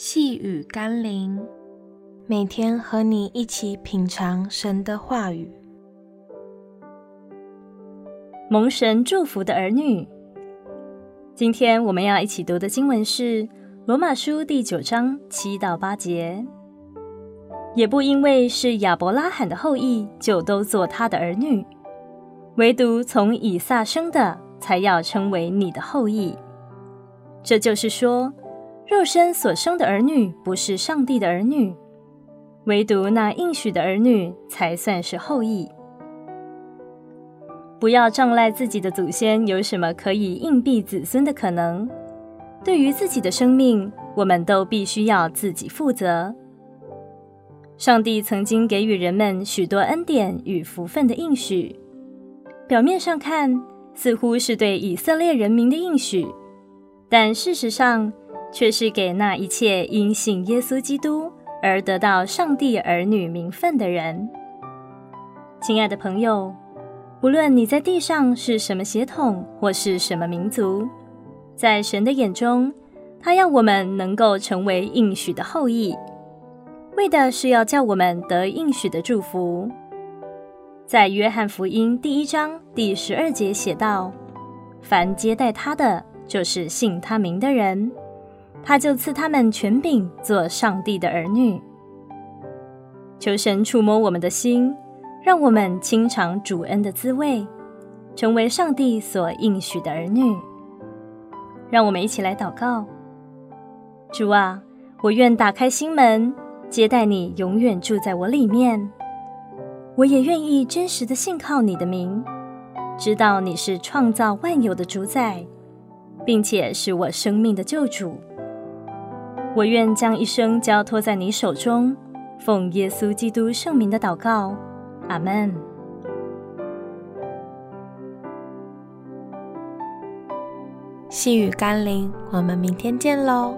细雨甘霖，每天和你一起品尝神的话语。蒙神祝福的儿女，今天我们要一起读的经文是《罗马书》第九章七到八节。也不因为是亚伯拉罕的后裔，就都做他的儿女；唯独从以撒生的，才要称为你的后裔。这就是说，肉身所生的儿女不是上帝的儿女，唯独那应许的儿女才算是后裔。不要仗赖自己的祖先有什么可以荫庇子孙的可能。对于自己的生命，我们都必须要自己负责。上帝曾经给予人们许多恩典与福分的应许，表面上看似乎是对以色列人民的应许，但事实上，却是给那一切因信耶稣基督而得到上帝儿女名分的人。亲爱的朋友，不论你在地上是什么血统或是什么民族，在神的眼中，他要我们能够成为应许的后裔，为的是要叫我们得应许的祝福。在约翰福音第一章第十二节写道：“凡接待他的，就是信他名的人。”他就赐他们权柄，做上帝的儿女。求神触摸我们的心，让我们亲尝主恩的滋味，成为上帝所应许的儿女。让我们一起来祷告：主啊，我愿打开心门，接待你，永远住在我里面。我也愿意真实的信靠你的名，知道你是创造万有的主宰，并且是我生命的救主。我愿将一生交托在你手中，奉耶稣基督圣名的祷告，阿门。细雨甘霖，我们明天见喽。